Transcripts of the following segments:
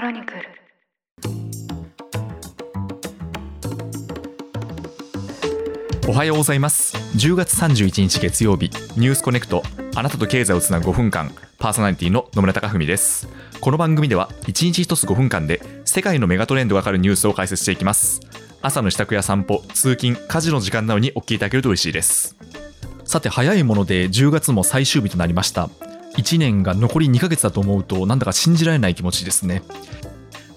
クロニクル。おはようございます。10月31日月曜日ニュースコネクト。あなたと経済をつなぐ5分間パーソナリティの野村貴文です。この番組では1日1つ5分間で世界のメガトレンドがわかるニュースを解説していきます。朝の支度や散歩通勤家事の時間などにお聞きいただけると嬉しいです。さて早いもので10月も最終日となりました。1年が残り2ヶ月だと思うとなんだか信じられない気持ちですね。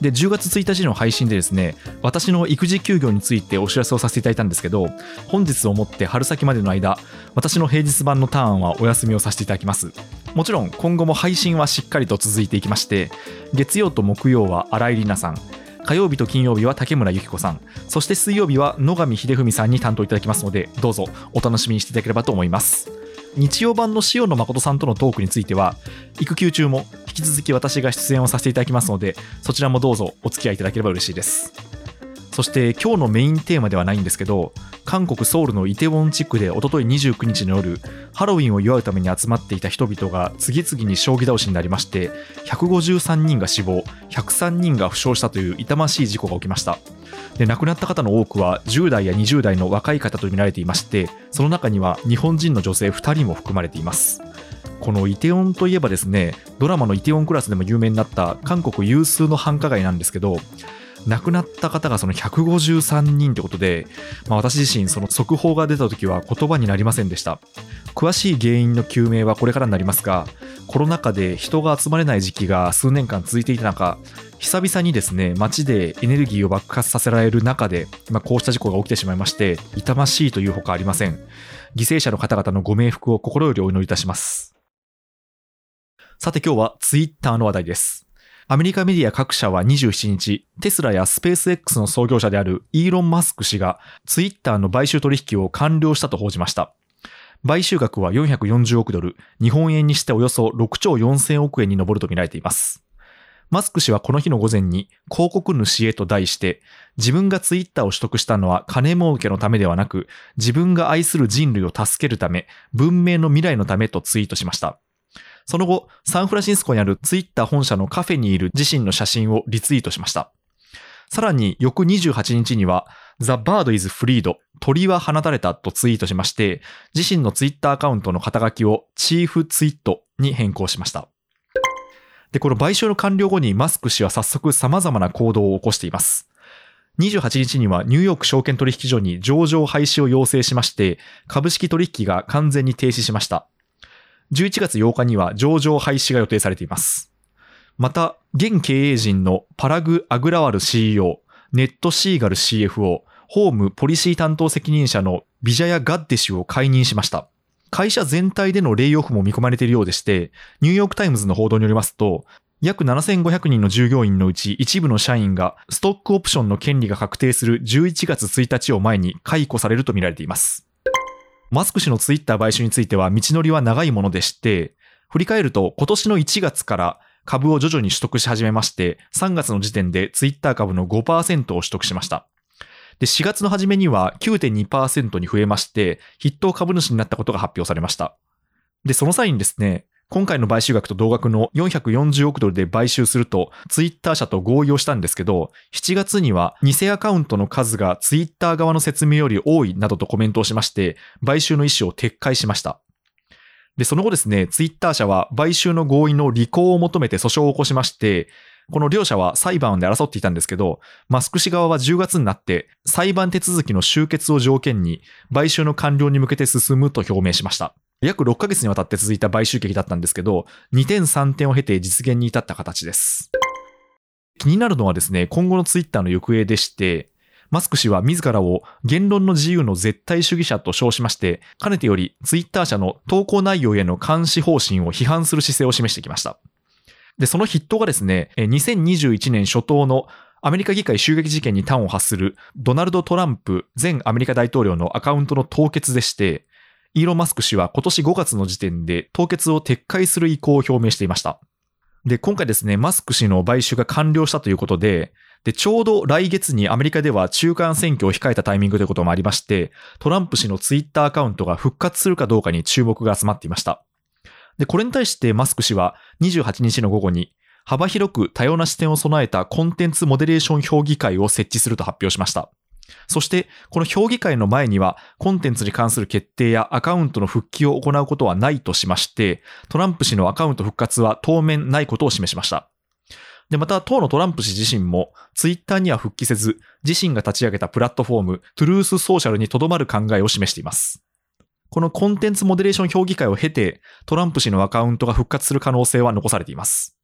で10月1日の配信でですね私の育児休業についてお知らせをさせていただいたんですけど本日をもって春先までの間私の平日版のターンはお休みをさせていただきます。もちろん今後も配信はしっかりと続いていきまして月曜と木曜は新井里奈さん火曜日と金曜日は竹村由紀子さんそして水曜日は野上秀文さんに担当いただきますのでどうぞお楽しみにしていただければと思います。日曜版の塩野誠さんとのトークについては育休中も引き続き私が出演をさせていただきますのでそちらもどうぞお付き合いいただければ嬉しいです。そして今日のメインテーマではないんですけど韓国ソウルのイテウォン地区でおととい29日の夜ハロウィンを祝うために集まっていた人々が次々に将棋倒しになりまして153人が死亡103人が負傷したという痛ましい事故が起きました。で亡くなった方の多くは10代や20代の若い方とみられていましてその中には日本人の女性2人も含まれています。このイテウォンといえばですねドラマのイテウォンクラスでも有名になった韓国有数の繁華街なんですけど亡くなった方がその153人ということで、まあ、私自身その速報が出た時は言葉になりませんでした。詳しい原因の究明はこれからになりますがコロナ禍で人が集まれない時期が数年間続いていた中久々にですね街でエネルギーを爆発させられる中で、まあ、こうした事故が起きてしまいまして痛ましいというほかありません。犠牲者の方々のご冥福を心よりお祈りいたします。さて今日はツイッターの話題です。アメリカメディア各社は27日、テスラやスペース X の創業者であるイーロン・マスク氏がツイッターの買収取引を完了したと報じました。買収額は440億ドル、日本円にしておよそ6兆4000億円に上るとみられています。マスク氏はこの日の午前に広告主へと題して自分がツイッターを取得したのは金儲けのためではなく自分が愛する人類を助けるため文明の未来のためとツイートしました。その後、サンフランシスコにあるツイッター本社のカフェにいる自身の写真をリツイートしました。さらに翌28日には、The Bird is Freed 鳥は放たれたとツイートしまして、自身のツイッターアカウントの肩書きをチーフツイートに変更しました。で、この買収の完了後にマスク氏は早速様々な行動を起こしています。28日にはニューヨーク証券取引所に上場廃止を要請しまして、株式取引が完全に停止しました。11月8日には上場廃止が予定されています。また、現経営陣のパラグ・アグラワル CEO、ネッド・シーガル CFO、法務・ポリシー担当責任者のビジャヤ・ガッデ氏を解任しました。会社全体でのレイオフも見込まれているようでして、ニューヨークタイムズの報道によりますと、約7500人の従業員のうち一部の社員がストックオプションの権利が確定する11月1日を前に解雇されるとみられています。マスク氏のツイッター買収については道のりは長いものでして、振り返ると今年の1月から株を徐々に取得し始めまして、3月の時点でツイッター株の5%を取得しました。で、4月の初めには9.2%に増えまして、筆頭株主になったことが発表されました。で、その際にですね、今回の買収額と同額の440億ドルで買収すると、ツイッター社と合意をしたんですけど、7月には偽アカウントの数がツイッター側の説明より多いなどとコメントをしまして、買収の意思を撤回しました。で、その後ですね、ツイッター社は買収の合意の履行を求めて訴訟を起こしまして、この両者は裁判で争っていたんですけど、マスク氏側は10月になって裁判手続きの終結を条件に買収の完了に向けて進むと表明しました。約6ヶ月にわたって続いた買収劇だったんですけど、2点3点を経て実現に至った形です。気になるのはですね、今後のツイッターの行方でして、マスク氏は自らを言論の自由の絶対主義者と称しまして、かねてよりツイッター社の投稿内容への監視方針を批判する姿勢を示してきました。で、その筆頭がですね、2021年初頭のアメリカ議会襲撃事件に端を発するドナルド・トランプ前アメリカ大統領のアカウントの凍結でして、イーロン・マスク氏は今年5月の時点で凍結を撤回する意向を表明していました。で、今回ですね、マスク氏の買収が完了したということで、で、ちょうど来月にアメリカでは中間選挙を控えたタイミングということもありまして、トランプ氏のツイッターアカウントが復活するかどうかに注目が集まっていました。で、これに対してマスク氏は28日の午後に、幅広く多様な視点を備えたコンテンツモデレーション評議会を設置すると発表しました。そして、この評議会の前には、コンテンツに関する決定やアカウントの復帰を行うことはないとしまして、トランプ氏のアカウント復活は当面ないことを示しました。で、また、当のトランプ氏自身も、ツイッターには復帰せず、自身が立ち上げたプラットフォーム、トゥルースソーシャルにとどまる考えを示しています。このコンテンツモデレーション評議会を経て、トランプ氏のアカウントが復活する可能性は残されています。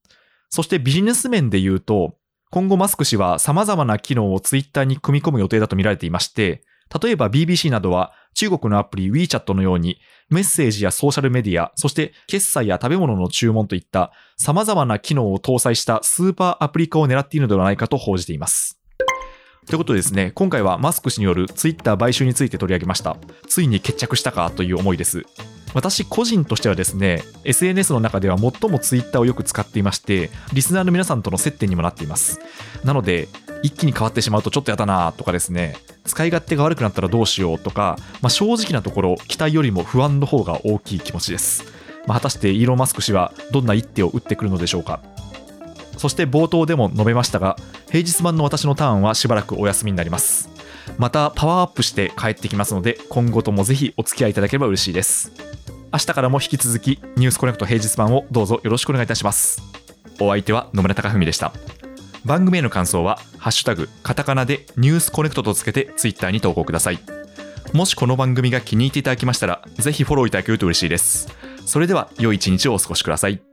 そしてビジネス面で言うと、今後マスク氏は様々な機能をツイッターに組み込む予定だと見られていまして、例えば BBC などは中国のアプリ WeChat のようにメッセージやソーシャルメディア、そして決済や食べ物の注文といった様々な機能を搭載したスーパーアプリ化を狙っているのではないかと報じています。ということでですね、今回はマスク氏によるツイッター買収について取り上げました。ついに決着したかという思いです。私個人としてはですね、SNS の中では最もツイッターをよく使っていまして、リスナーの皆さんとの接点にもなっています。なので、一気に変わってしまうとちょっとやだなとかですね、使い勝手が悪くなったらどうしようとか、まあ、正直なところ、期待よりも不安の方が大きい気持ちです。まあ、果たしてイーロン・マスク氏はどんな一手を打ってくるのでしょうか。そして冒頭でも述べましたが、平日版の私のターンはしばらくお休みになります。またパワーアップして帰ってきますので、今後ともぜひお付き合いいただければ嬉しいです。明日からも引き続き、ニュースコネクト平日版をどうぞよろしくお願いいたします。お相手は野村貴文でした。番組への感想は、ハッシュタグ、カタカナでニュースコネクトとつけてツイッターに投稿ください。もしこの番組が気に入っていただきましたら、ぜひフォローいただけると嬉しいです。それでは、良い一日をお過ごしください。